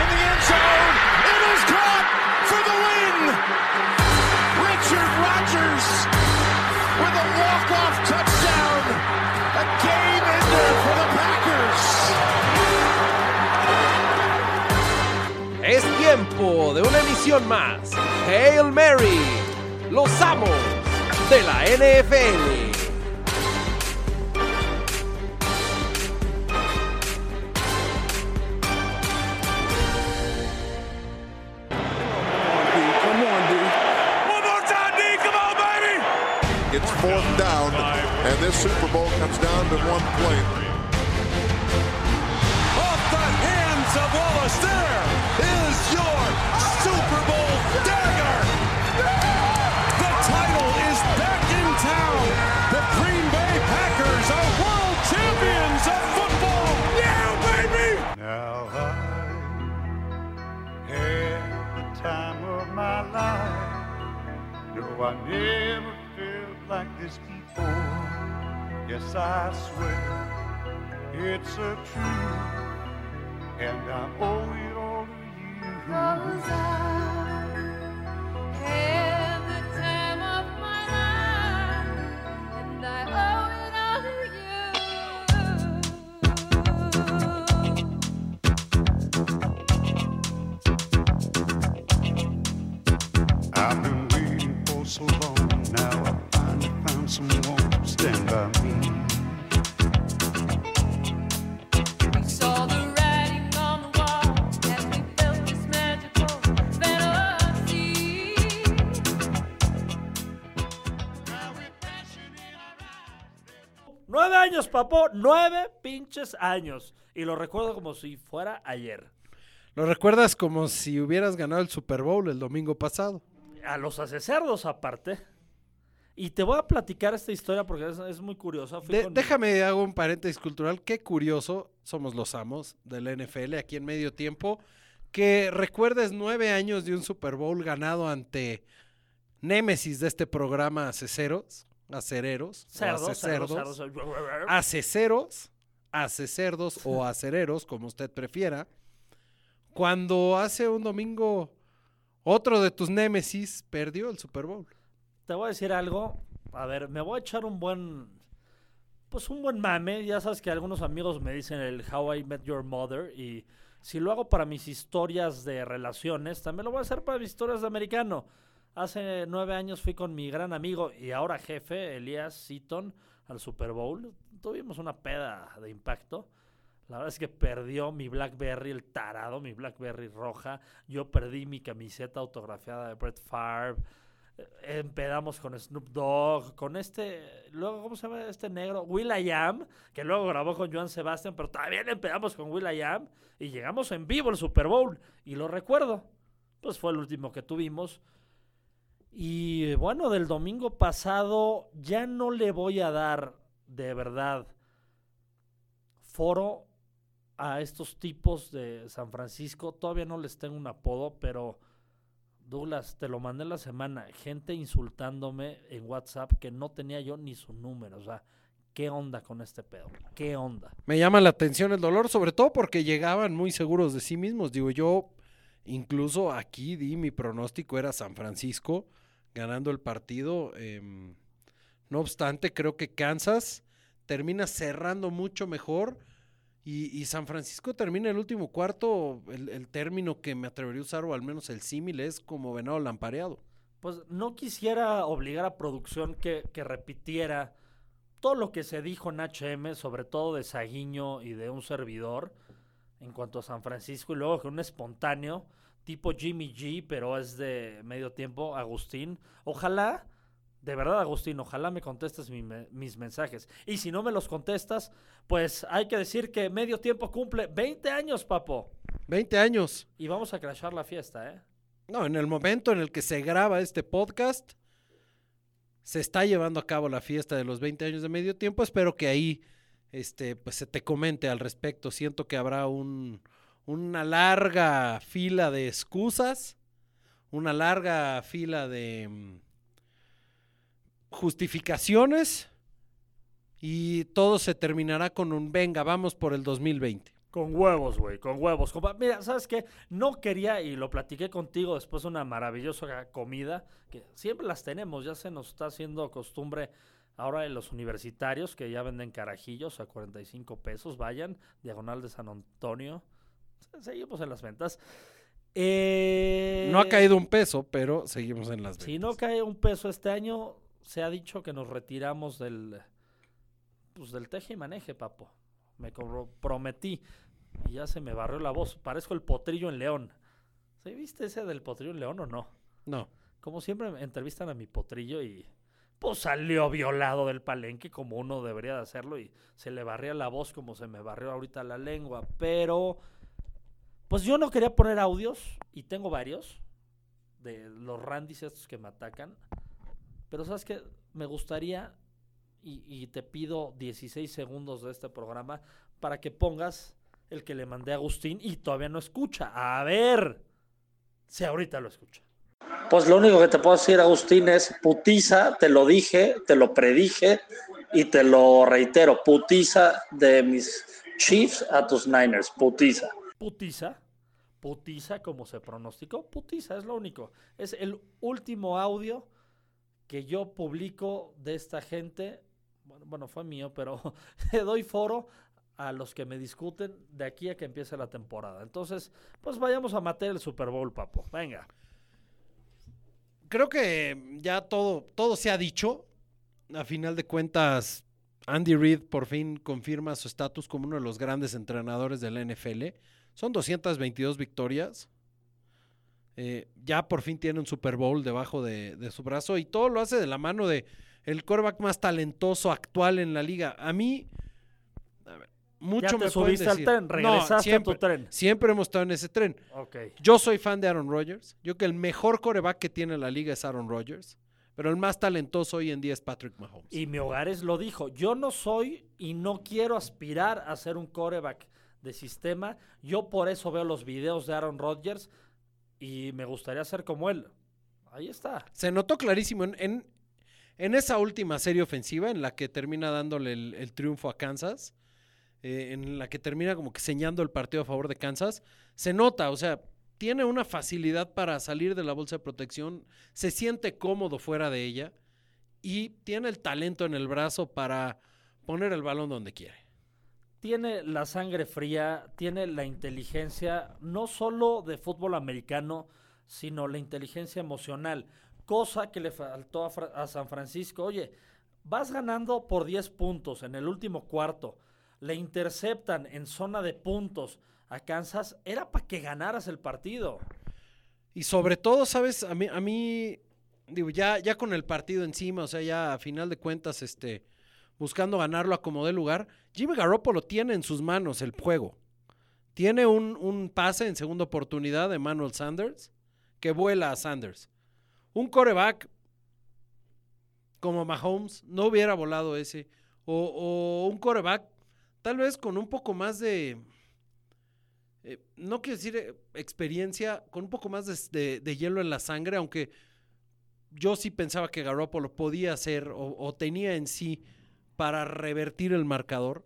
in the end zone. It is caught for the win. Richard Rodgers with a walk-off touchdown. A game ender for the Packers. Es tiempo de una emisión más. Hail Mary, los amos de la NFL. This Super Bowl comes down to one play. Off the hands of Wallace. There is your Super Bowl dagger. The title is back in town. The Green Bay Packers are world champions of football. Yeah, baby. Now I had the time of my life. No, I never felt like this before. Yes, I swear it's a truth, and I owe it all to you. Cause I had the time of my life, and I owe it all to you. I've been waiting for so long. Now I finally found someone Papo. Nueve pinches años. Y lo recuerdo como si fuera ayer. Lo recuerdas como si hubieras ganado el Super Bowl el domingo pasado. A los acecerdos aparte. Y te voy a platicar esta historia porque es, es muy curiosa. De- déjame hago un paréntesis cultural. Qué curioso, somos los amos del NFL aquí en medio tiempo. Que recuerdes nueve años de un Super Bowl ganado ante Némesis de este programa Aceceros, Acereros, o Cerdos, cerdos, cerdos. Aceceros, Acecerdos o Acereros, como usted prefiera. Cuando hace un domingo otro de tus Némesis perdió el Super Bowl. Te voy a decir algo. A ver, me voy a echar un buen. Pues un buen mame. Ya sabes que algunos amigos me dicen el How I Met Your Mother. Y si lo hago para mis historias de relaciones, también lo voy a hacer para mis historias de americano. Hace nueve años fui con mi gran amigo y ahora jefe, Elías Seaton, al Super Bowl. Tuvimos una peda de impacto. La verdad es que perdió mi Blackberry, el tarado, mi Blackberry roja. Yo perdí mi camiseta autografiada de Brett Favre. Eh, Empedamos con Snoop Dogg, con este, luego, ¿cómo se llama este negro? Will I Am, que luego grabó con Joan Sebastian, pero también empedamos con Will I Am y llegamos en vivo al Super Bowl. Y lo recuerdo, pues fue el último que tuvimos. Y eh, bueno, del domingo pasado ya no le voy a dar de verdad foro a estos tipos de San Francisco. Todavía no les tengo un apodo, pero Douglas, te lo mandé la semana. Gente insultándome en WhatsApp que no tenía yo ni su número. O sea, ¿qué onda con este pedo? ¿Qué onda? Me llama la atención el dolor, sobre todo porque llegaban muy seguros de sí mismos. Digo, yo incluso aquí di mi pronóstico, era San Francisco ganando el partido. em, no obstante, creo que Kansas termina cerrando mucho mejor. Y, San Francisco termina el último cuarto, el, el término que me atrevería a usar, o al menos el símil, es como venado lampareado. Pues no quisiera obligar a producción que, que repitiera todo lo que se dijo en HM, sobre todo de Saguiño y de un servidor, en cuanto a San Francisco, y luego que un espontáneo, tipo Jimmy G, pero es de medio tiempo, Agustín. Ojalá, de verdad, Agustín, ojalá me contestes mi me- mis mensajes. Y si no me los contestas, pues hay que decir que medio tiempo cumple 20 años, papo. 20 años. Y vamos a crashar la fiesta, ¿eh? No, en el momento en el que se graba este podcast, se está llevando a cabo la fiesta de los 20 años de medio tiempo. Espero que ahí este, pues, se te comente al respecto. Siento que habrá un, una larga fila de excusas, una larga fila de mm, justificaciones y todo se terminará con un venga, vamos por el 2020. Con huevos, güey, con huevos. Mira, ¿sabes qué? No quería, y lo platiqué contigo después de una maravillosa comida, que siempre las tenemos, ya se nos está haciendo costumbre ahora en los universitarios, que ya venden carajillos a 45 pesos, vayan, diagonal de San Antonio. Seguimos en las ventas. Eh, No ha caído un peso, pero seguimos en las Si ventas. no cae un peso este año, se ha dicho que nos retiramos del, pues del teje y maneje, papo. Me prometí y ya se me barrió la voz. Parezco el potrillo en León. ¿Sí viste ese del potrillo en León o no? No. Como siempre me entrevistan a mi potrillo y pues salió violado del palenque como uno debería de hacerlo y se le barría la voz como se me barrió ahorita la lengua. Pero pues yo no quería poner audios y tengo varios de los randis estos que me atacan. Pero sabes que me gustaría y, y te pido 16 segundos de este programa para que pongas el que le mandé a Agustín y todavía no escucha. A ver si ahorita lo escucha. Pues lo único que te puedo decir, Agustín, es putiza, te lo dije, te lo predije y te lo reitero, putiza de mis Chiefs a tus Niners, putiza. Putiza, putiza como se pronosticó, putiza es lo único. Es el último audio que yo publico de esta gente. Bueno, fue mío, pero le doy foro a los que me discuten de aquí a que empiece la temporada. Entonces, pues vayamos a matar el Super Bowl, papo. Venga. Creo que ya todo, todo se ha dicho. A final de cuentas, Andy Reid por fin confirma su estatus como uno de los grandes entrenadores de la NFL. Son 222 victorias. Eh, ya por fin tiene un Super Bowl debajo de, de su brazo y todo lo hace de la mano de el quarterback más talentoso actual en la liga. A mí, a ver, mucho ya te me pueden subiste al tren, No, regresaste siempre, a tu tren. Siempre hemos estado en ese tren. Yo soy fan de Aaron Rodgers. Yo creo que el mejor coreback que tiene la liga es Aaron Rodgers. Pero el más talentoso hoy en día es Patrick Mahomes. Y mi hogares lo dijo. Yo no soy y no quiero aspirar a ser un coreback de sistema. Yo por eso veo los videos de Aaron Rodgers y me gustaría ser como él. Ahí está. Se notó clarísimo en, en, esa última serie ofensiva en la que termina dándole el, el triunfo a Kansas, eh, en la que termina como que señando el partido a favor de Kansas. Se nota, o sea, tiene una facilidad para salir de la bolsa de protección, se siente cómodo fuera de ella y tiene el talento en el brazo para poner el balón donde quiere. Tiene la sangre fría, tiene la inteligencia, no solo de fútbol americano, sino la inteligencia emocional. Cosa que le faltó a, San Francisco. Oye, vas ganando por 10 puntos en el último cuarto. Le interceptan en zona de puntos a Kansas. Era para que ganaras el partido. Y sobre todo, ¿sabes? A mí, a mí digo, ya, ya con el partido encima, o sea, ya a final de cuentas, este, buscando ganarlo a como dé lugar, Jimmy Garoppolo tiene en sus manos el juego. Tiene un, un pase en segunda oportunidad de Manuel Sanders que vuela a Sanders. Un coreback como Mahomes no hubiera volado ese. O, un coreback tal vez con un poco más de, eh, no quiero decir eh, experiencia, con un poco más de, hielo en la sangre, aunque yo sí pensaba que Garoppolo podía hacer o tenía en sí para revertir el marcador.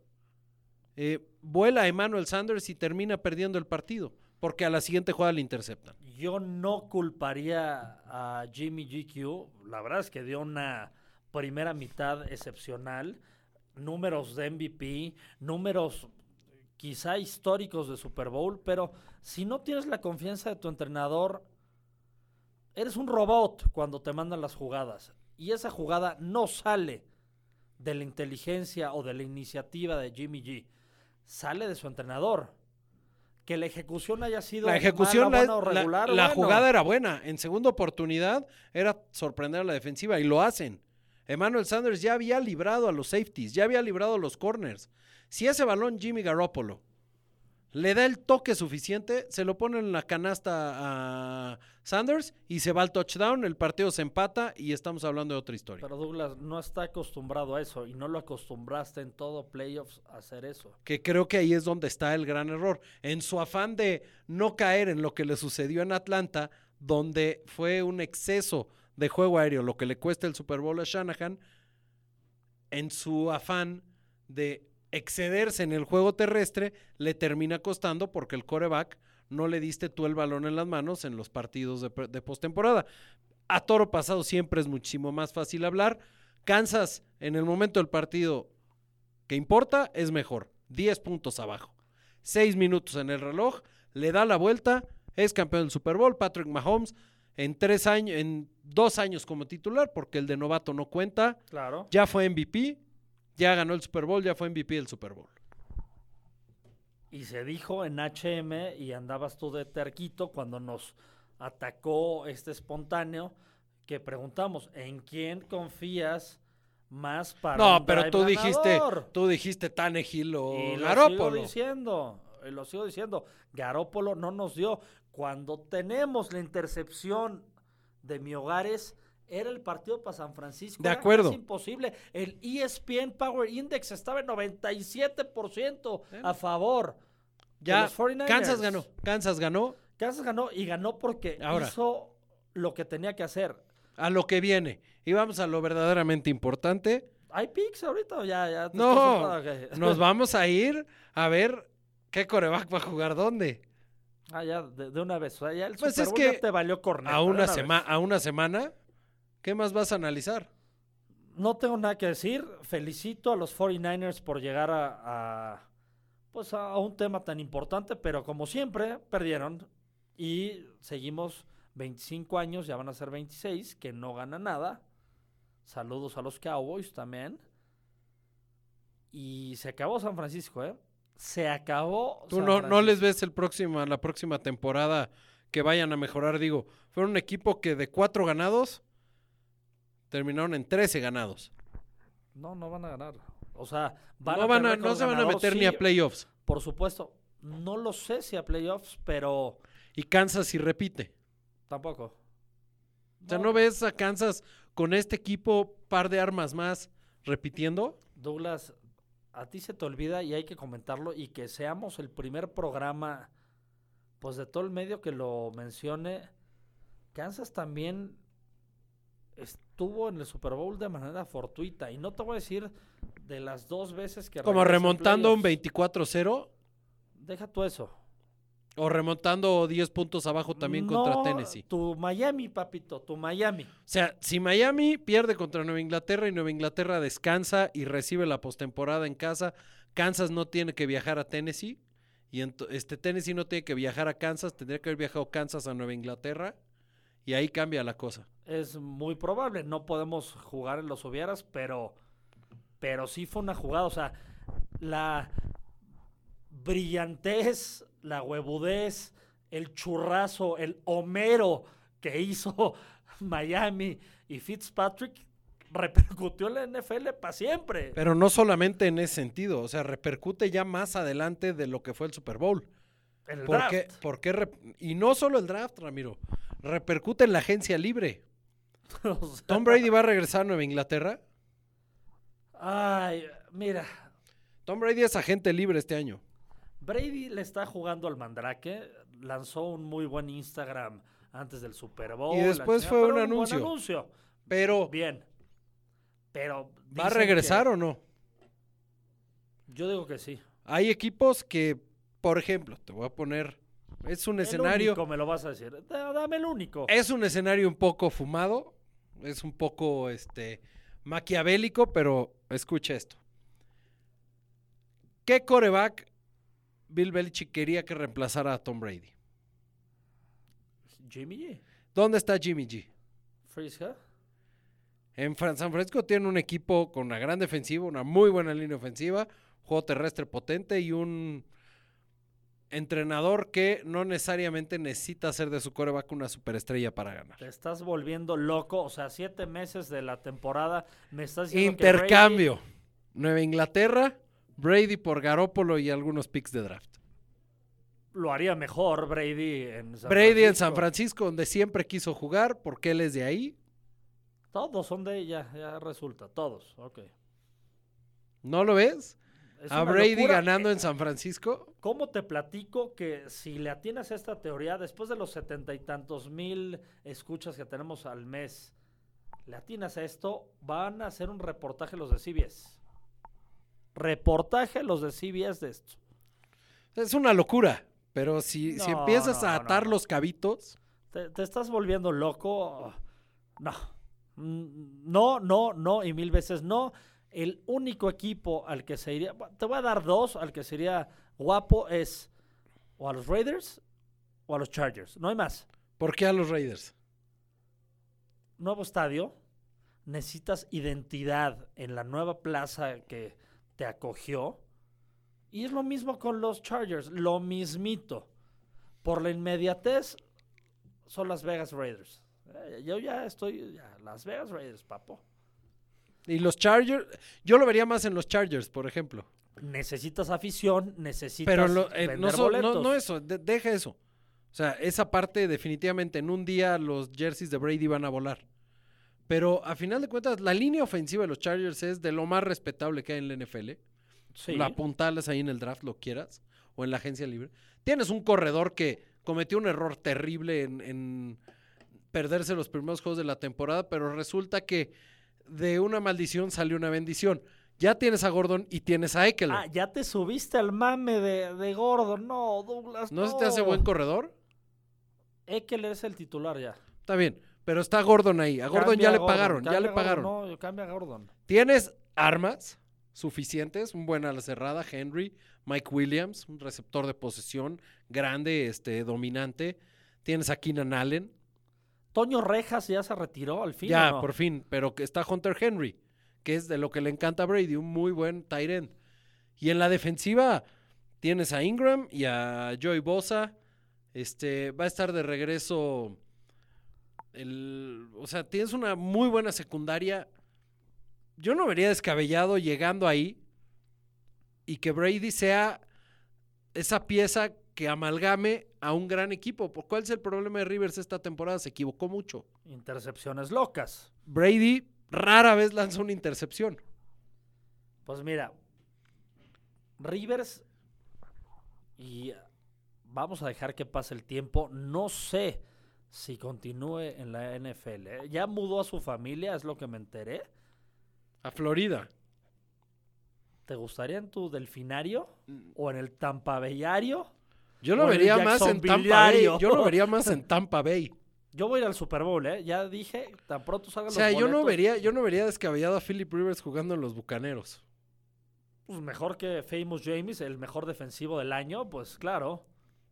Eh, vuela Emmanuel Sanders y termina perdiendo el partido, porque a la siguiente jugada le interceptan. Yo no culparía a Jimmy GQ. La verdad es que dio una primera mitad excepcional. Números de MVP, números quizá históricos de Super Bowl, pero si no tienes la confianza de tu entrenador, eres un robot cuando te mandan las jugadas. Y esa jugada no sale de la inteligencia o de la iniciativa de Jimmy G. Sale de su entrenador. Que la ejecución haya sido La ejecución, mala, la, buena o la- regular, la bueno. jugada era buena. En segunda oportunidad era sorprender a la defensiva y lo hacen. Emmanuel Sanders ya había librado a los safeties, ya había librado a los corners. Si ese balón Jimmy Garoppolo le da el toque suficiente, se lo pone en la canasta a Sanders y se va al touchdown, el partido se empata y estamos hablando de otra historia. Pero Douglas no está acostumbrado a eso y no lo acostumbraste en todo playoffs a hacer eso. que creo que ahí es donde está el gran error. En su afán de no caer en lo que le sucedió en Atlanta, donde fue un exceso de juego aéreo, lo que le cuesta el Super Bowl a Shanahan, en su afán de excederse en el juego terrestre le termina costando porque el coreback no le diste tú el balón en las manos en los partidos de, postemporada. A toro pasado siempre es muchísimo más fácil hablar. Kansas en el momento del partido que importa es mejor. 10 puntos abajo. 6 minutos en el reloj. Le da la vuelta. Es campeón del Super Bowl. Patrick Mahomes en tres años, en dos años como titular, porque el de novato no cuenta. Claro. Ya fue MVP. Ya ganó el Super Bowl. Ya fue MVP del Super Bowl. Y se dijo en HM y andabas tú de terquito cuando nos atacó este espontáneo que preguntamos, ¿en quién confías más para No, un pero tú dijiste, tú dijiste Tannehill o Y lo sigo diciendo, y lo sigo diciendo. Garópolo no nos dio. Cuando tenemos la intercepción de mi hogares, era el partido para San Francisco. De acuerdo. casi imposible. El ESPN Power Index estaba en 97% a favor. de Ya, los 49ers. Kansas ganó. Kansas ganó Kansas ganó y ganó porque Ahora. hizo lo que tenía que hacer. a lo que viene. Y vamos a lo verdaderamente importante. ¿Hay picks ahorita o ya? ya No, nos vamos a ir a ver qué coreback va a jugar dónde. Ah, ya, de, de una vez. O sea, ya el Pues Super es ya que te valió corneta. A una, sema- a una semana, ¿qué más vas a analizar? No tengo nada que decir. Felicito a los 49ers por llegar a, a, pues a un tema tan importante, pero como siempre, perdieron. Y seguimos 25 años, ya van a ser 26, que no gana nada. Saludos a los Cowboys también. Y se acabó San Francisco, ¿eh? Se acabó. Tú San no, no les ves el próximo, la próxima temporada que vayan a mejorar. Digo, fueron un equipo que de cuatro ganados terminaron en 13 ganados. No, no van a ganar. O sea, van no, a van a, no se van a meter ni a playoffs. Por supuesto. No lo sé si a playoffs, pero Y Kansas sí repite. tampoco. O sea, ¿no ves a Kansas con este equipo, par de armas más, repitiendo? Douglas, a ti se te olvida y hay que comentarlo y que seamos el primer programa, pues de todo el medio que lo mencione. Kansas también estuvo en el Super Bowl de manera fortuita y no te voy a decir de las dos veces que Como remontando un playoffs. 24-0 Deja tú eso. o remontando 10 puntos abajo también contra Tennessee. Tu Miami, papito, tu Miami. O sea, si Miami pierde contra Nueva Inglaterra y Nueva Inglaterra descansa y recibe la postemporada en casa, Kansas no tiene que viajar a Tennessee y este Tennessee no tiene que viajar a Kansas, tendría que haber viajado Kansas a Nueva Inglaterra y ahí cambia la cosa. Es muy probable, no podemos jugar en los hubieras, pero, pero sí fue una jugada, o sea, la brillantez, la huevudez, el churrazo, el homero que hizo Miami y Fitzpatrick repercutió en la NFL para siempre. Pero no solamente en ese sentido, o sea, repercute ya más adelante de lo que fue el Super Bowl. El ¿Por draft. qué- por qué rep- y no solo el draft, Ramiro, repercute en la agencia libre. O sea, Tom Brady va a regresar a Nueva Inglaterra. Ay, mira, Tom Brady es agente libre este año. Brady le está jugando al Mandrake, lanzó un muy buen Instagram antes del Super Bowl. Y después fue un anuncio. anuncio. Pero, Bien. Pero. ¿va a regresar que- o no? Yo digo que sí. Hay equipos que, por ejemplo, te voy a poner, es un El escenario, único me lo vas a decir. Da- Dame el único. es un escenario un poco fumado, es un poco, este, maquiavélico, pero escucha esto. ¿Qué coreback Bill Belichick quería que reemplazara a Tom Brady? Jimmy G. ¿Dónde está Jimmy G? Friska. En San Francisco tiene un equipo con una gran defensiva, una muy buena línea ofensiva, juego terrestre potente y un entrenador que no necesariamente necesita hacer de su coreback una superestrella para ganar. Te estás volviendo loco. O sea, siete meses de la temporada. Me estás diciendo que Intercambio. Nueva Inglaterra, Brady por Garópolo y algunos picks de draft. Brady lo haría mejor Brady en San Brady en San Francisco. Francisco, donde siempre quiso jugar, porque él es de ahí. Todos son de ella, ya resulta. Todos. Ok. ¿No lo ves? Es A Brady locura. ganando en San Francisco. ¿Cómo te platico que si le atinas a esta teoría, después de los setenta y tantos mil escuchas que tenemos al mes, le atinas a esto, van a hacer un reportaje los de CBS. reportaje los de CBS de esto. Es una locura. Pero si, si empiezas no, a atar no. los cabitos, ¿Te, te estás volviendo loco? No. Mm, No, no, no y mil veces no. El único equipo al que se iría, te voy a dar dos, al que sería guapo es o a los Raiders o a los Chargers. No hay más. ¿por qué a los Raiders? Nuevo estadio, necesitas identidad en la nueva plaza que te acogió. Y es lo mismo con los Chargers, lo mismito. Por la inmediatez, son Las Vegas Raiders. Eh, Yo ya estoy, ya, Las Vegas Raiders, papo. Y los Chargers, yo lo vería más en los Chargers, por ejemplo. Necesitas afición, necesitas Pero lo- eh, vender no, so- no- boletos. no eso, de- deja eso. O sea, esa parte definitivamente en un día los jerseys de Brady van a volar. Pero a final de cuentas, la línea ofensiva de los Chargers es de lo más respetable que hay en la NFL. Sí. La apuntales ahí en el draft, lo quieras, o en la agencia libre. Tienes un corredor que cometió un error terrible en, en perderse los primeros juegos de la temporada, pero resulta que de una maldición salió una bendición. Ya tienes a Gordon y tienes a Eckler. Ah, ya te subiste al mame de, de Gordon. No, Douglas. ¿No se te hace buen corredor? Eckler es el titular ya. Está bien, pero está Gordon ahí. A Gordon ya le pagaron, ya le Gordon, pagaron. No, cambia a Gordon. Tienes armas suficientes, un buen ala cerrada, Henry, Mike Williams, un receptor de posesión grande, este dominante. Tienes a Keenan Allen, Toño Rejas ya se retiró al fin. ya ¿o no? por fin, pero que está Hunter Henry, que es de lo que le encanta a Brady, un muy buen tight end. Y en la defensiva tienes a Ingram y a Joey Bosa. Este va a estar de regreso el, o sea, tienes una muy buena secundaria. Yo no vería descabellado llegando ahí y que Brady sea esa pieza que amalgame a un gran equipo. ¿Por ¿Cuál es el problema de Rivers esta temporada? Se equivocó mucho. Intercepciones locas. Brady rara vez lanza una intercepción. Pues mira, Rivers y vamos a dejar que pase el tiempo. No sé si continúe en la NFL. ¿eh? Ya mudó a su familia, es lo que me enteré. A Florida. ¿Te gustaría en tu delfinario o en el tampabellario? Yo lo vería más en Tampa Bay. Yo lo vería más en Tampa Bay. Yo voy a ir al Super Bowl, ¿eh? Ya dije, tan pronto salgan O sea, los yo no vería, yo no vería descabellado a Philip Rivers jugando en los Bucaneros. Pues mejor que Famous James, el mejor defensivo del año, pues claro.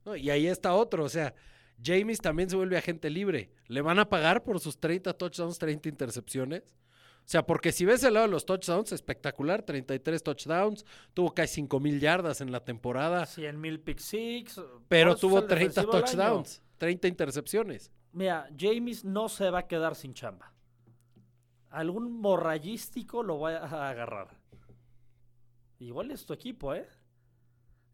¿no? Y ahí está otro, o sea, James también se vuelve agente libre. ¿Le van a pagar por sus 30 touchdowns, 30 intercepciones? O sea, porque si ves el lado de los touchdowns, espectacular, 33 touchdowns, tuvo casi 5 mil yardas en la temporada, 100 mil pick six. pero tuvo el 30 defensivo del año. touchdowns, 30 intercepciones. Mira, James no se va a quedar sin chamba. Algún morrayístico lo va a agarrar. Igual es tu equipo, ¿eh?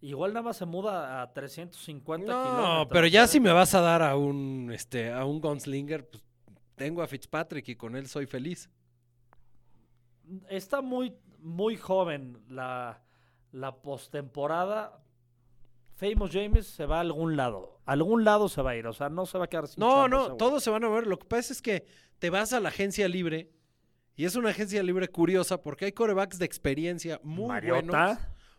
Igual nada más se muda a 350 No, kilómetros. pero ya si me vas a dar a un, este, a un gunslinger, pues tengo a Fitzpatrick y con él soy feliz. Está muy, muy joven la, la postemporada. Famous James se va a algún lado. A algún lado se va a ir. O sea, no se va a quedar sin No, no, todos se van a ver. Lo que pasa es que te vas a la agencia libre y es una agencia libre curiosa porque hay corebacks de experiencia muy buenos,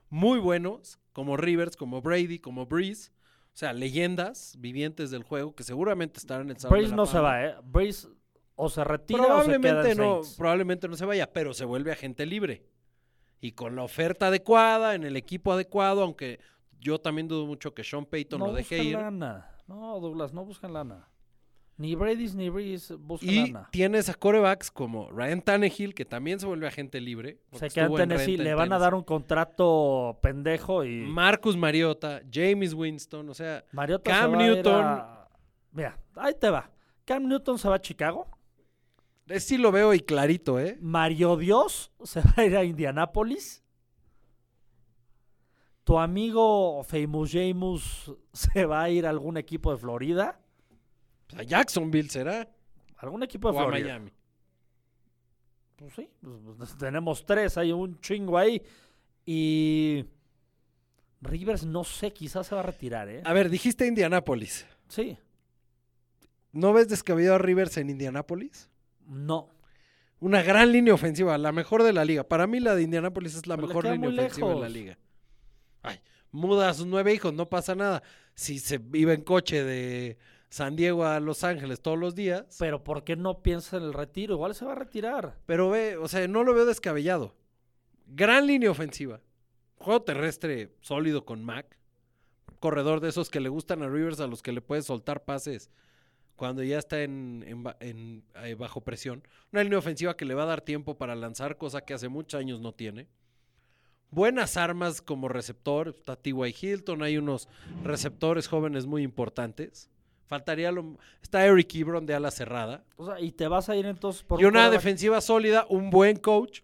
muy buenos, como Rivers, como Brady, como Breeze. O sea, leyendas vivientes del juego que seguramente estarán en el Salón de Breeze la no se va, ¿eh? Breeze o se retira o se queda Probablemente en no, Saints. probablemente no se vaya, pero se vuelve agente libre. Y con la oferta adecuada, en el equipo adecuado, aunque yo también dudo mucho que Sean Payton no lo deje buscan ir. lana. No, Douglas, no buscan lana. Ni Brady ni Breeze buscan Y lana. tienes a corebacks como Ryan Tannehill, que también se vuelve agente libre. Se queda en Tennessee. Le van a dar un contrato pendejo y Marcus Mariota, James Winston, o sea, Mariota Cam se va a ir Newton. a- Mira, ahí te va. Cam Newton se va a Chicago. Sí lo veo y clarito, ¿eh? Mario Dios se va a ir a Indianápolis. Tu amigo Famous James se va a ir a algún equipo de Florida. A Jacksonville será, Algún equipo de o a Florida. Miami. Pues sí, pues, pues, tenemos tres, hay un chingo ahí. Y Rivers, no sé, quizás se va a retirar, ¿eh? A ver, dijiste Indianápolis. Sí, ¿No ves descabellado a Rivers en Indianápolis? No. Una gran línea ofensiva, la mejor de la liga. Para mí la de Indianapolis es la Pero mejor línea ofensiva de la liga. Ay, muda a sus nueve hijos, no pasa nada. Si se vive en coche de San Diego a Los Ángeles todos los días. Pero ¿por qué no piensa en el retiro? Igual se va a retirar. Pero ve, o sea, no lo veo descabellado. Gran línea ofensiva. Juego terrestre sólido con Mac. Corredor de esos que le gustan a Rivers, a los que le puedes soltar pases cuando ya está en, en ba- en, eh, bajo presión. Una línea ofensiva que le va a dar tiempo para lanzar, cosa que hace muchos años no tiene. Buenas armas como receptor. Está T.Y. Hilton, hay unos receptores jóvenes muy importantes. Faltaría lo... Está Eric Ebron de ala cerrada. O sea, y te vas a ir entonces por Y un una defensiva sólida, un buen coach.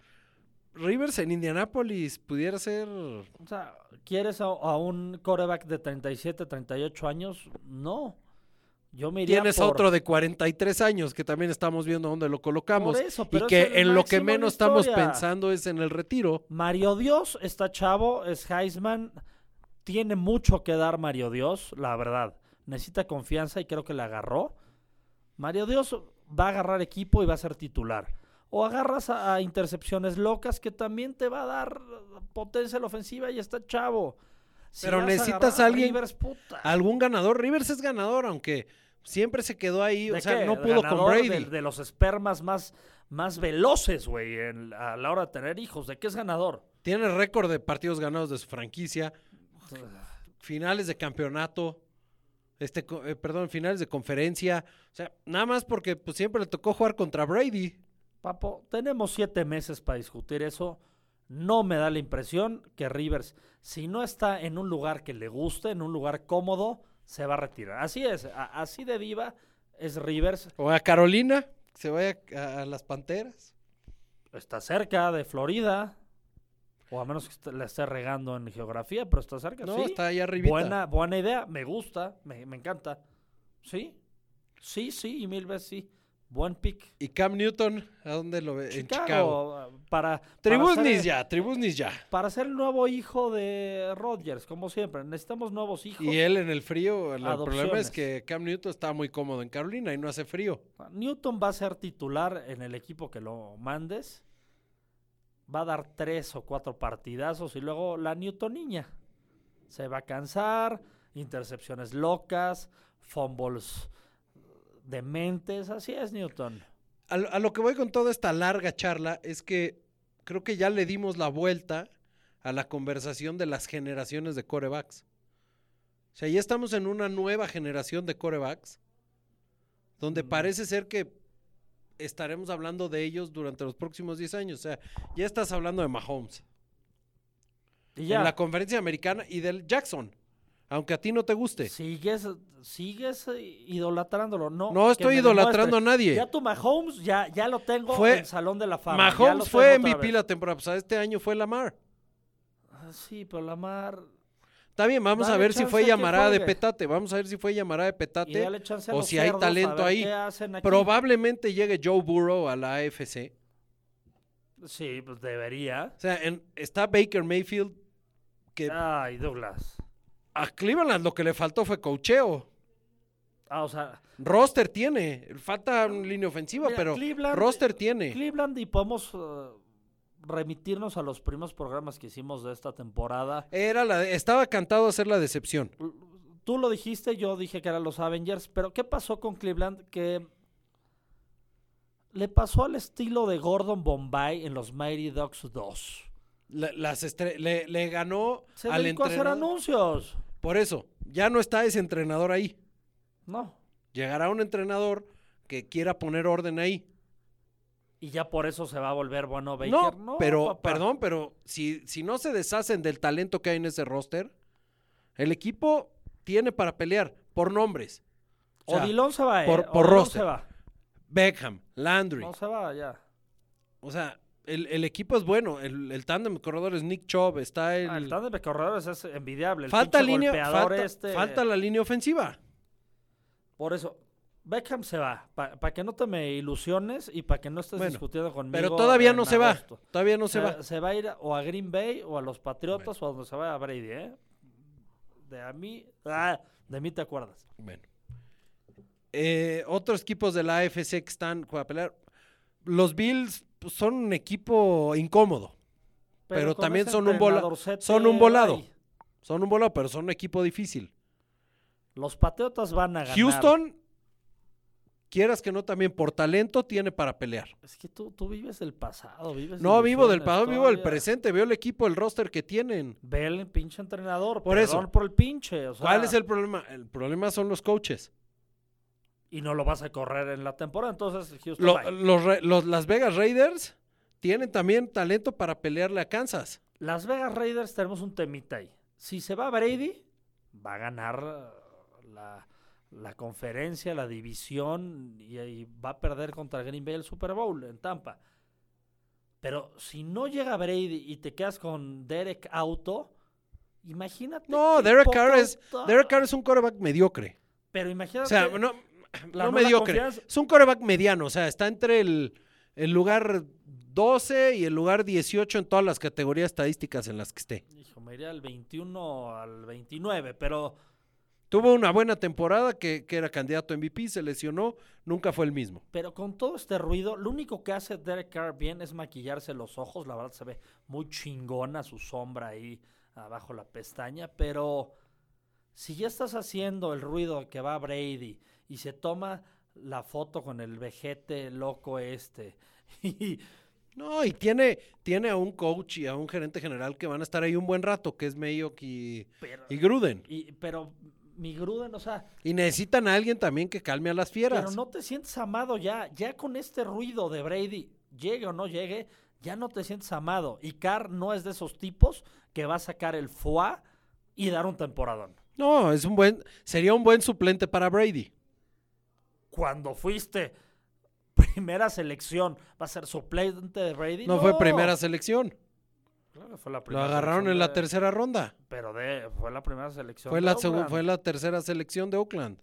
Rivers en Indianapolis pudiera ser. O sea, ¿quieres a, a un coreback de 37, 38 años? No. Yo me iría Tienes a por- otro de 43 años que también estamos viendo dónde lo colocamos. Eso, y que en lo que menos estamos pensando es en el retiro. Mario Dios está chavo, es Heisman. Tiene mucho que dar Mario Dios, la verdad. Necesita confianza y creo que la agarró. Mario Dios va a agarrar equipo y va a ser titular. O agarras a, a intercepciones locas que también te va a dar potencia en la ofensiva y está chavo. Si Pero necesitas a alguien- Rivers. Algún ganador. Rivers es ganador, aunque siempre se quedó ahí. ¿De O sea, qué? no pudo con Brady. De, de los espermas más, más veloces, güey, a la hora de tener hijos. ¿De qué es ganador? Tiene récord de partidos ganados de su franquicia. Finales de campeonato. Este, eh, perdón, finales de conferencia. O sea, nada más porque pues, siempre le tocó jugar contra Brady. Papo, tenemos siete meses para discutir eso. No me da la impresión que Rivers, si no está en un lugar que le guste, en un lugar cómodo, se va a retirar. Así es, a- así de viva es Rivers. O a Carolina, que se vaya a, a las Panteras. Está cerca de Florida, o a menos que le esté regando en geografía, pero está cerca. No, sí. está ahí arribita. Buena, buena idea, me gusta, me, me encanta. Sí, sí, sí, y mil veces sí. Buen pick. ¿Y Cam Newton? ¿A dónde lo ve? En Chicago. Chicago, para, Tribusnis ya, Tribusnis ya. Para ser el nuevo hijo de Rodgers, como siempre. Necesitamos nuevos hijos. Y él en el frío, el, problema es que Cam Newton está muy cómodo en Carolina y no hace frío. Newton va a ser titular en el equipo que lo mandes. Va a dar tres o cuatro partidazos y luego la Newton niña. Se va a cansar, intercepciones locas, fumbles dementes. Así es, Newton. A, lo- a lo que voy con toda esta larga charla es que creo que ya le dimos la vuelta a la conversación de las generaciones de corebacks. O sea, ya estamos en una nueva generación de corebacks donde Mm. parece ser que estaremos hablando de ellos durante los próximos 10 años. O sea, ya estás hablando de Mahomes. Y ya. En la conferencia americana y del Jackson. Aunque a ti no te guste. Sigues, sigues idolatrándolo. No, No estoy idolatrando a nadie. Ya tu Mahomes, ya, ya lo tengo Fue- en Salón de la Fama. Mahomes fue MVP la temporada pasada. Este año fue Lamar. Ah, Sí, pero Lamar. Está bien, vamos a ver si fue llamarada de petate. Vamos a ver si fue llamarada de petate. o si hay cerdos talento ahí. Probablemente llegue Joe Burrow a la AFC. Sí, pues debería. O sea, en- está Baker Mayfield, que Ay, Douglas. A Cleveland lo que le faltó fue cocheo. Ah, o sea, Roster tiene. Falta una línea ofensiva, Mira, pero Cleveland- roster tiene. Cleveland y podemos eh, remitirnos a los primeros programas que hicimos de esta temporada. Era la, estaba cantado a ser la decepción. Tú lo dijiste, yo dije que eran los Avengers, pero ¿qué pasó con Cleveland? Que le pasó al estilo de Gordon Bombay en los Mighty Ducks 2. La- las le, le ganó Se al dedicó a hacer entrenador. anuncios. Por eso, ya no está ese entrenador ahí. No. Llegará un entrenador que quiera poner orden ahí. Y ya por eso se va a volver bueno Baker. No, No, pero, papá. perdón, pero si, si no se deshacen del talento que hay en ese roster, el equipo tiene para pelear por nombres. O sea, Odilon se va, eh. por- por Odilon roster. se va. Beckham, Landry. No se va, ya. O sea, el, el equipo es bueno. El, el tándem de corredores, Nick Chubb, está el... Ah, el tándem de corredores es envidiable. El falta línea, falta, este- falta la línea ofensiva. Por eso, Beckham se va. Para que no te me ilusiones y para que no estés Bueno, discutiendo conmigo. Pero todavía no se va. Todavía no se va. Se va a ir o a Green Bay o a los Patriotas o a donde se vaya a Brady, ¿eh? De a mí, ah, de mí te acuerdas. Bueno. Eh, otros equipos de la AFC que están para pelear. Los Bills pues, son un equipo incómodo. Pero también son un vola- entrenadorcete, son un volado. ay, Son un volado, pero son un equipo difícil. Los Patriotas van a ganar. Houston, quieras que no, también por talento tiene para pelear. Es que tú, tú vives del pasado, vives No vivo del pasado, vivo del presente. Veo el equipo, el roster que tienen. Ve el pinche entrenador. Por perdón eso. por el pinche. o ¿Cuál es el problema? El problema son los coaches. Y no lo vas a correr en la temporada. Entonces, Houston. Lo- bye. los, Las Vegas Raiders tienen también talento para pelearle a Kansas. Las Vegas Raiders tenemos un temita ahí. Si se va Brady, va a ganar uh, la, la conferencia, la división y, y va a perder contra Green Bay el Super Bowl en Tampa. Pero si no llega Brady y te quedas con Derek Auto, imagínate. No, Derek Carr, es, Derek Carr es un quarterback mediocre. Pero O imagínate. sea, no, la no mediocre. confianza. Es un quarterback mediano. O sea, está entre el, el lugar 12 y el lugar 18 en todas las categorías estadísticas en las que esté. Hijo, me iría al 21 al 29, pero Tuvo una buena temporada que, que era candidato a MVP, se lesionó, nunca fue el mismo. Pero con todo este ruido, lo único que hace Derek Carr bien es maquillarse los ojos. La verdad se ve muy chingona su sombra ahí abajo la pestaña. Pero si ya estás haciendo el ruido que va Brady y se toma la foto con el vejete loco este y No, y tiene, tiene a un coach y a un gerente general que van a estar ahí un buen rato, que es Mayock y, pero, y Gruden. y- pero mi Gruden, o sea, Y necesitan a alguien también que calme a las fieras. pero no te sientes amado ya, ya con este ruido de Brady, llegue o no llegue, ya no te sientes amado. Y Carr no es de esos tipos que va a sacar el foie y dar un temporadón. No, es un buen, sería un buen suplente para Brady. Cuando fuiste primera selección, va a ser suplente de Brady. No, fue primera selección. Claro fue la Lo primera agarraron selección en la tercera ronda. Pero de, fue la primera selección. Fue de la, Oakland. fue la tercera selección de Oakland.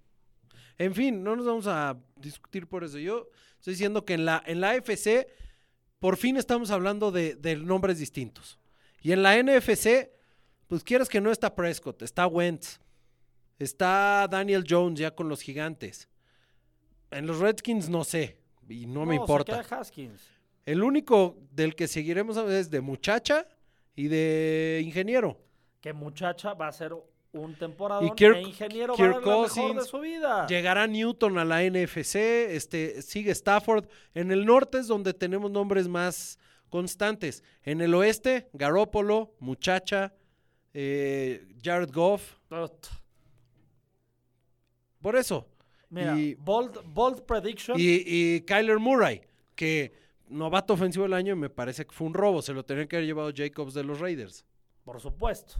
En fin, no nos vamos a discutir por eso. Yo estoy diciendo que en la, en la AFC, por fin estamos hablando de, de nombres distintos. Y en la NFC, pues quieres que no está Prescott, está Wentz, está Daniel Jones ya con los gigantes. En los Redskins no sé, y no, me se importa. queda Haskins. El único del que seguiremos es de muchacha y de ingeniero. Que muchacha va a ser un temporada Y Kirk- e ingeniero Kirk va a dar la mejor de su vida. Llegará Newton a la NFC, este, sigue Stafford. En el norte es donde tenemos nombres más constantes. En el oeste, Garópolo, Muchacha, eh, Jared Goff. Por eso. Mira, Y- bold, bold prediction. Y, y Kyler Murray, que novato ofensivo del año, me parece que fue un robo. Se lo tenían que haber llevado Jacobs de los Raiders. Por supuesto.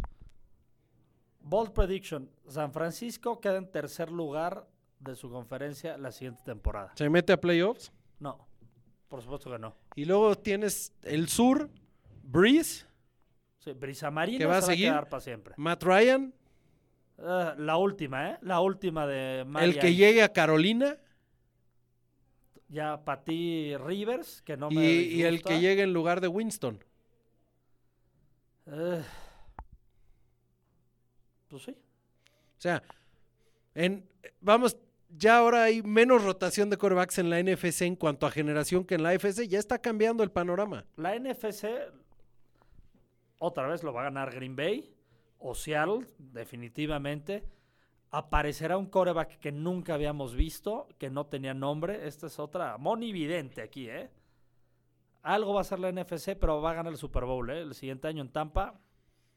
Bold prediction. San Francisco queda en tercer lugar de su conferencia la siguiente temporada. Se mete a playoffs. No, por supuesto que no. Y luego tienes el sur, Breeze, Sí, Brisa Marina ¿Que va a se seguir? va a quedar para siempre. Matt Ryan, Ah, la última, ¿eh? La última de el que llegue a Carolina Ya para ti Rivers, que no y, me y el disgusta. que llegue en lugar de Winston. Eh, pues sí. O sea, en, vamos, ya ahora hay menos rotación de corebacks en la NFC en cuanto a generación que en la AFC. Ya está cambiando el panorama. La NFC otra vez lo va a ganar Green Bay o Seattle, definitivamente. Aparecerá un coreback que nunca habíamos visto, que no tenía nombre. Esta es otra monividente aquí, ¿eh? Algo va a ser la NFC, pero va a ganar el Super Bowl, ¿eh? El siguiente año en Tampa.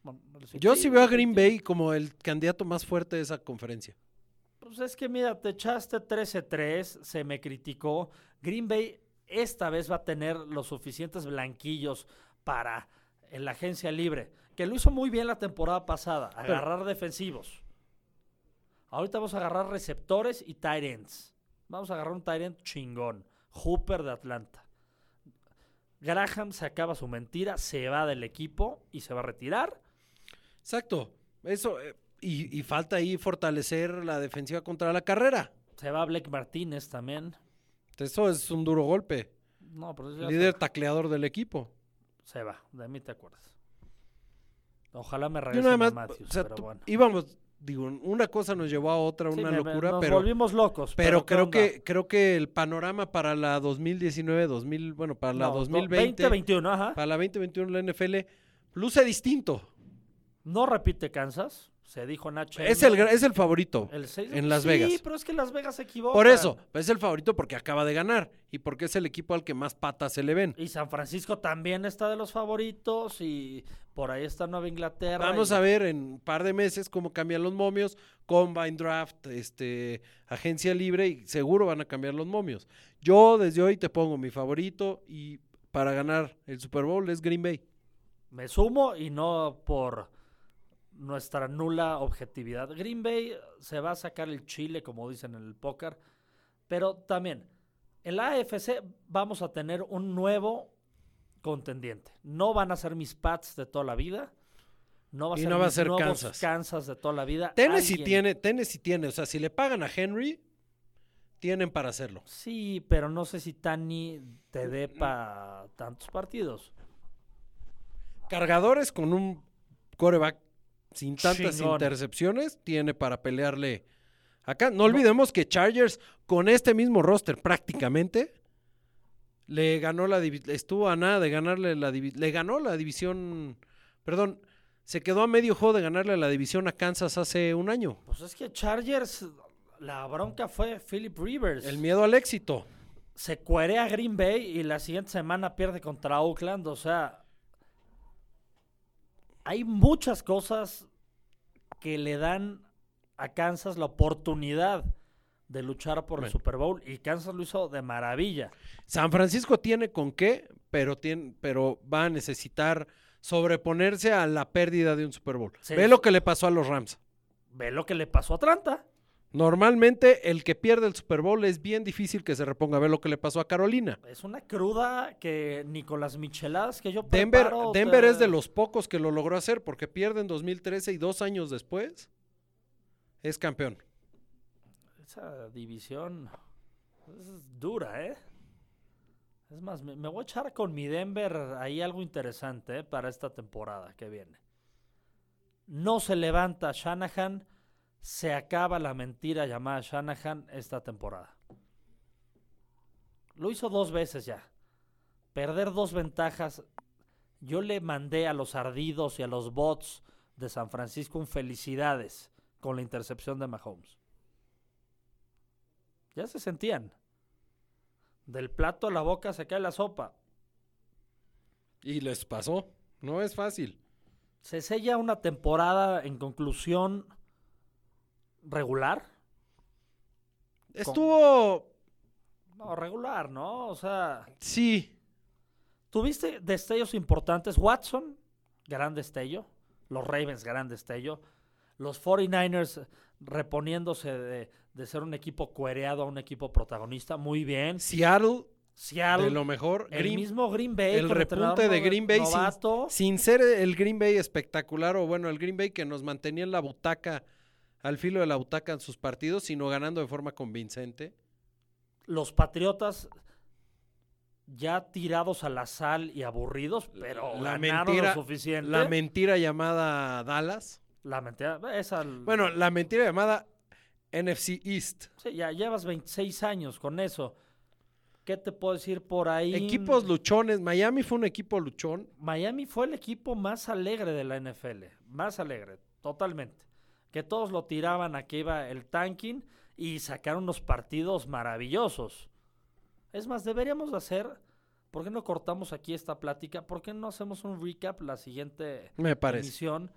Bueno, Yo sí veo a Green. Bay como el candidato más fuerte de esa conferencia. Pues es que mira, te echaste 13-3, se me criticó. Green Bay esta vez va a tener los suficientes blanquillos para en la agencia libre, que lo hizo muy bien la temporada pasada, agarrar defensivos. Ahorita vamos a agarrar receptores y tight ends. Vamos a agarrar un tight end chingón, Hooper de Atlanta. Graham se acaba su mentira, se va del equipo y se va a retirar. Exacto. Eso. eh, y, y falta ahí fortalecer la defensiva contra la carrera. Se va Blake Martínez también. Eso es un duro golpe. No, pero Líder tacleador del equipo. Se va, de mí te acuerdas. Ojalá me regresen nada a más, Matthews, o sea, pero tú- bueno. íbamos digo, una cosa nos llevó a otra, Sí, una me- locura, nos pero, volvimos locos. pero ¿qué creo que creo que el panorama para la 2019, 2000, bueno, para la No, do- 2020, 2021, ajá. para la 2021 la NFL luce distinto. No repite Kansas, se dijo Nacho. Es el es el favorito el seis- en Las sí, Vegas. pero es que Las Vegas se equivoca. Por eso, es el favorito porque acaba de ganar y porque es el equipo al que más patas se le ven. Y San Francisco también está de los favoritos y por ahí está Nueva Inglaterra. Vamos y- a ver en un par de meses cómo cambian los momios, combine draft, este, agencia libre y seguro van a cambiar los momios. Yo desde hoy te pongo mi favorito y para ganar el Super Bowl es Green Bay. Me sumo y no por nuestra nula objetividad. Green Bay se va a sacar el chile, como dicen en el póker, pero también en la AFC vamos a tener un nuevo contendiente. No van a ser mis Pats de toda la vida. No va a Y ser no va a mis ser nuevos Kansas. Kansas de toda la vida. Tennessee Alguien- tiene, Tennessee tiene, o sea, si le pagan a Henry, tienen para hacerlo. Sí, pero no sé si Tani te dé para tantos partidos. Cargadores con un coreback sin tantas Chingón. intercepciones, tiene para pelearle acá. No olvidemos que Chargers, con este mismo roster prácticamente, le ganó la divi- estuvo a nada de ganarle la divi- le ganó la división, perdón, se quedó a medio juego de ganarle la división a Kansas hace un año. Pues es que Chargers, la bronca fue Philip Rivers. El miedo al éxito. se cuerea a Green Bay y la siguiente semana pierde contra Oakland. O sea, hay muchas cosas que le dan a Kansas la oportunidad de luchar por el. Super Bowl y Kansas lo hizo de maravilla. San Francisco tiene con qué, pero tiene, pero va a necesitar sobreponerse a la pérdida de un Super Bowl. Sí. Ve lo que le pasó a los Rams. Ve lo que le pasó a Atlanta. Normalmente el que pierde el Super Bowl es bien difícil que se reponga. Ve lo que le pasó a Carolina. Es una cruda que ni con las micheladas que yo Denver, preparo Denver te- es de los pocos que lo logró hacer porque pierde en 2013 y dos años después es campeón. Esa división es dura, ¿eh? Es más, me, me voy a echar con mi Denver ahí algo interesante ¿eh? para esta temporada que viene. No se levanta Shanahan, se acaba la mentira llamada Shanahan esta temporada. Lo hizo dos veces ya. Perder dos ventajas. Yo le mandé a los ardidos y a los bots de San Francisco un felicidades con la intercepción de Mahomes. Ya se sentían. Del plato a la boca se cae la sopa. Y les pasó. No es fácil. Se sella una temporada en conclusión regular. Estuvo... No, regular, ¿no? O sea, Sí. tuviste destellos importantes. Watson, gran destello. Los Ravens, gran destello. Los 49ers reponiéndose de, de ser un equipo cuereado a un equipo protagonista. Muy bien. Seattle, Seattle, de lo mejor. el Green- mismo Green Bay. el repunte de Green Bay sin- sin ser el Green Bay espectacular o bueno, el Green Bay que nos mantenía en la butaca, al filo de la butaca en sus partidos, sino ganando de forma convincente. los Patriotas ya tirados a la sal y aburridos, pero La ganaron mentira- lo suficiente. La mentira llamada Dallas. La mentira, esa, Bueno, la mentira llamada NFC East. sí, ya llevas 26 años con eso. ¿Qué te puedo decir por ahí? Equipos luchones. Miami fue un equipo luchón. Miami fue el equipo más alegre de la NFL, más alegre, totalmente. Que todos lo tiraban a que iba el tanking y sacaron unos partidos maravillosos. Es más, deberíamos de hacer, ¿por qué no cortamos aquí esta plática? ¿Por qué no hacemos un recap la siguiente Me parece. emisión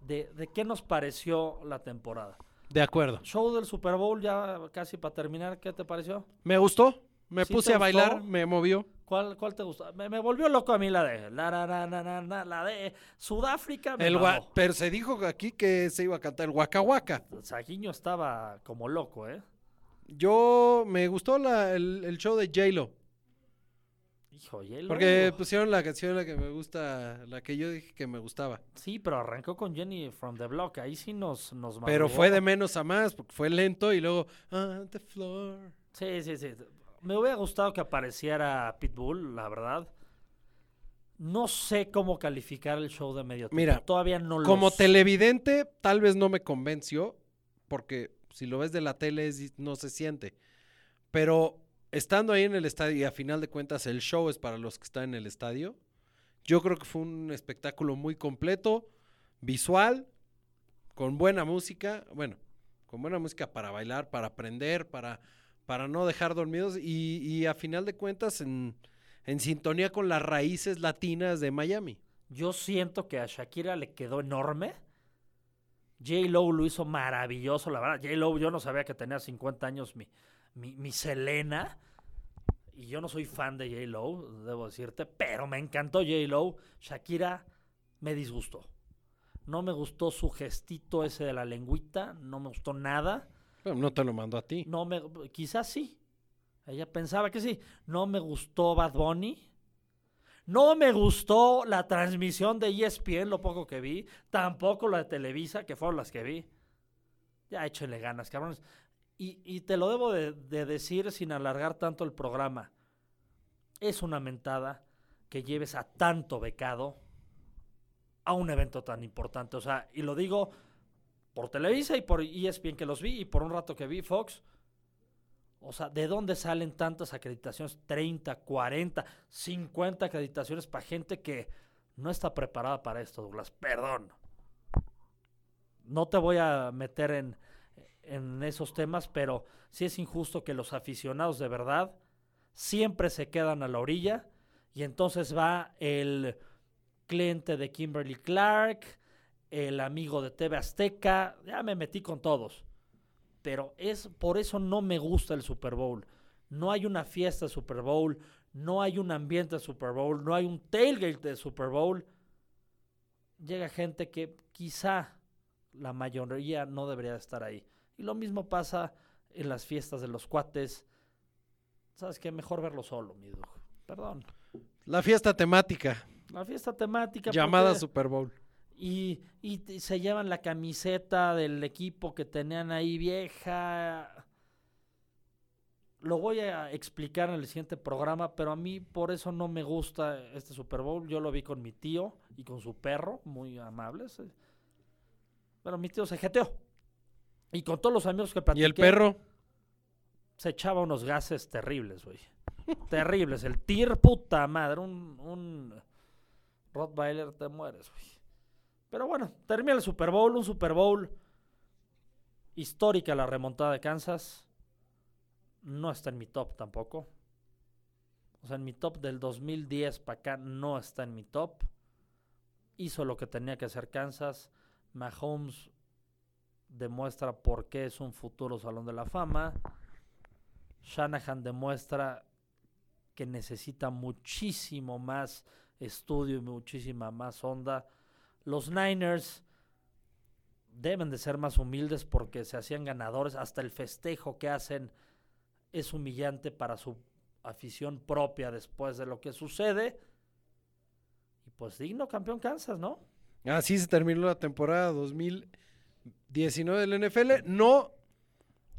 de, de qué nos pareció la temporada? De acuerdo. Show del Super Bowl ya casi para terminar, ¿qué te pareció? Me gustó. Me ¿Sí puse a bailar. Me movió. ¿Cuál, cuál te gustó? Me, me volvió loco a mí la de la, la, la, la, de Sudáfrica. Me El mamó. pero se dijo aquí que se iba a cantar el Waka Waka. Saguiño estaba como loco, ¿eh? Yo me gustó la- el, el show de J-Lo. Hijo, él Porque pusieron la canción la que me gusta, la que yo dije que me gustaba. Sí, pero arrancó con Jenny from the Block. Ahí sí nos, nos Pero fue de menos a más, porque fue lento y luego on the floor. Sí, sí, sí. Me hubiera gustado que apareciera Pitbull, la verdad. No sé cómo calificar el show de medio tiempo. Mira, todavía no lo Como sé. televidente, tal vez no me convenció, porque si lo ves de la tele no se siente. Pero estando ahí en el estadio, y a final de cuentas el show es para los que están en el estadio, yo creo que fue un espectáculo muy completo, visual, con buena música, bueno, con buena música para bailar, para aprender, para, para no dejar dormidos y, a final de cuentas en, sintonía con las raíces latinas de Miami. Yo siento que a Shakira le quedó enorme. J. Lo lo hizo maravilloso, la verdad. J. Lo, yo no sabía que tenía 50 años mi, Selena. Y yo no soy fan de J. Lo, debo decirte, pero me encantó J. Lo. Shakira me disgustó. No me gustó su gestito ese de la lengüita, no me gustó nada. No te lo mando a ti. No me, quizás sí. Ella pensaba que sí. No me gustó Bad Bunny. No me gustó la transmisión de ESPN, lo poco que vi. Tampoco la de Televisa, que fueron las que vi. Ya échenle ganas, cabrones. Y, y te lo debo de, de decir sin alargar tanto el programa. Es una mentada que lleves a tanto becado a un evento tan importante. O sea, y lo digo por Televisa y por ESPN que los vi y por un rato que vi Fox. O sea, ¿de dónde salen tantas acreditaciones? 30, 40, 50 acreditaciones para gente que no está preparada para esto, Douglas. Perdón. No te voy a meter en, en esos temas, pero sí es injusto que los aficionados de verdad siempre se quedan a la orilla y entonces va el cliente de Kimberly Clark, el amigo de TV Azteca, ya me metí con todos pero es por eso no me gusta el Super Bowl. No hay una fiesta de Super Bowl, no hay un ambiente de Super Bowl, no hay un tailgate de Super Bowl. Llega gente que quizá la mayoría no debería estar ahí. Y lo mismo pasa en las fiestas de los cuates. ¿Sabes qué? Mejor verlo solo, mi. Perdón. La fiesta temática, La fiesta temática. llamada porque- Super Bowl. Y, y se llevan la camiseta del equipo que tenían ahí vieja. Lo voy a explicar en el siguiente programa, pero a mí por eso no me gusta este Super Bowl. Yo lo vi con mi tío y con su perro, muy amables. Pero mi tío se jeteó. Y con todos los amigos que platiqué. ¿Y el perro? Se echaba unos gases terribles, güey. terribles. El tir, puta madre. Un, un Rottweiler, te mueres, güey. Pero bueno, termina el Super Bowl, un Super Bowl histórica la remontada de Kansas. No está en mi top tampoco. O sea, en mi top del 2010 para acá no está en mi top. Hizo lo que tenía que hacer Kansas. Mahomes demuestra por qué es un futuro Salón de la Fama. Shanahan demuestra que necesita muchísimo más estudio y muchísima más onda. Los Niners deben de ser más humildes porque se hacían ganadores. Hasta el festejo que hacen es humillante para su afición propia después de lo que sucede. Y pues digno campeón Kansas, ¿no? Así se terminó la temporada 2019 del NFL. No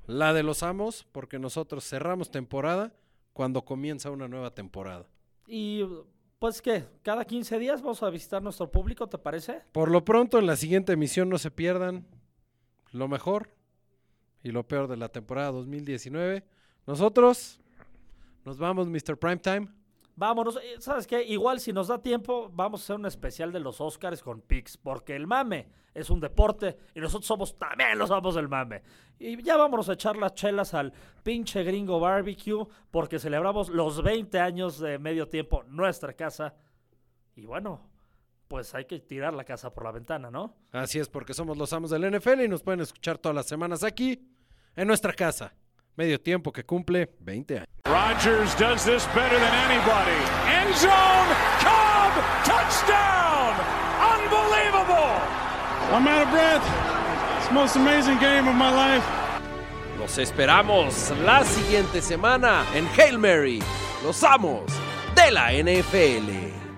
la de los amos, porque nosotros cerramos temporada cuando comienza una nueva temporada. Y pues que cada 15 días vamos a visitar nuestro público, ¿te parece? Por lo pronto, en la siguiente emisión no se pierdan lo mejor y lo peor de la temporada 2019. Nosotros nos vamos, Mr. Primetime. Vámonos, eh, ¿sabes qué? Igual si nos da tiempo, vamos a hacer un especial de los Oscars con Pix, porque el mame es un deporte y nosotros somos también los amos del mame. Y ya vámonos a echar las chelas al pinche gringo barbecue, porque celebramos los 20 años de medio tiempo nuestra casa. Y bueno, pues hay que tirar la casa por la ventana, ¿no? Así es, porque somos los amos del NFL y nos pueden escuchar todas las semanas aquí, en nuestra casa. Medio tiempo que cumple 20 años. Rodgers does this better than anybody. End zone, Cobb, touchdown! Unbelievable! I'm out of breath. It's the most amazing game of my life. Los esperamos la siguiente semana en Hail Mary, los amos de la NFL.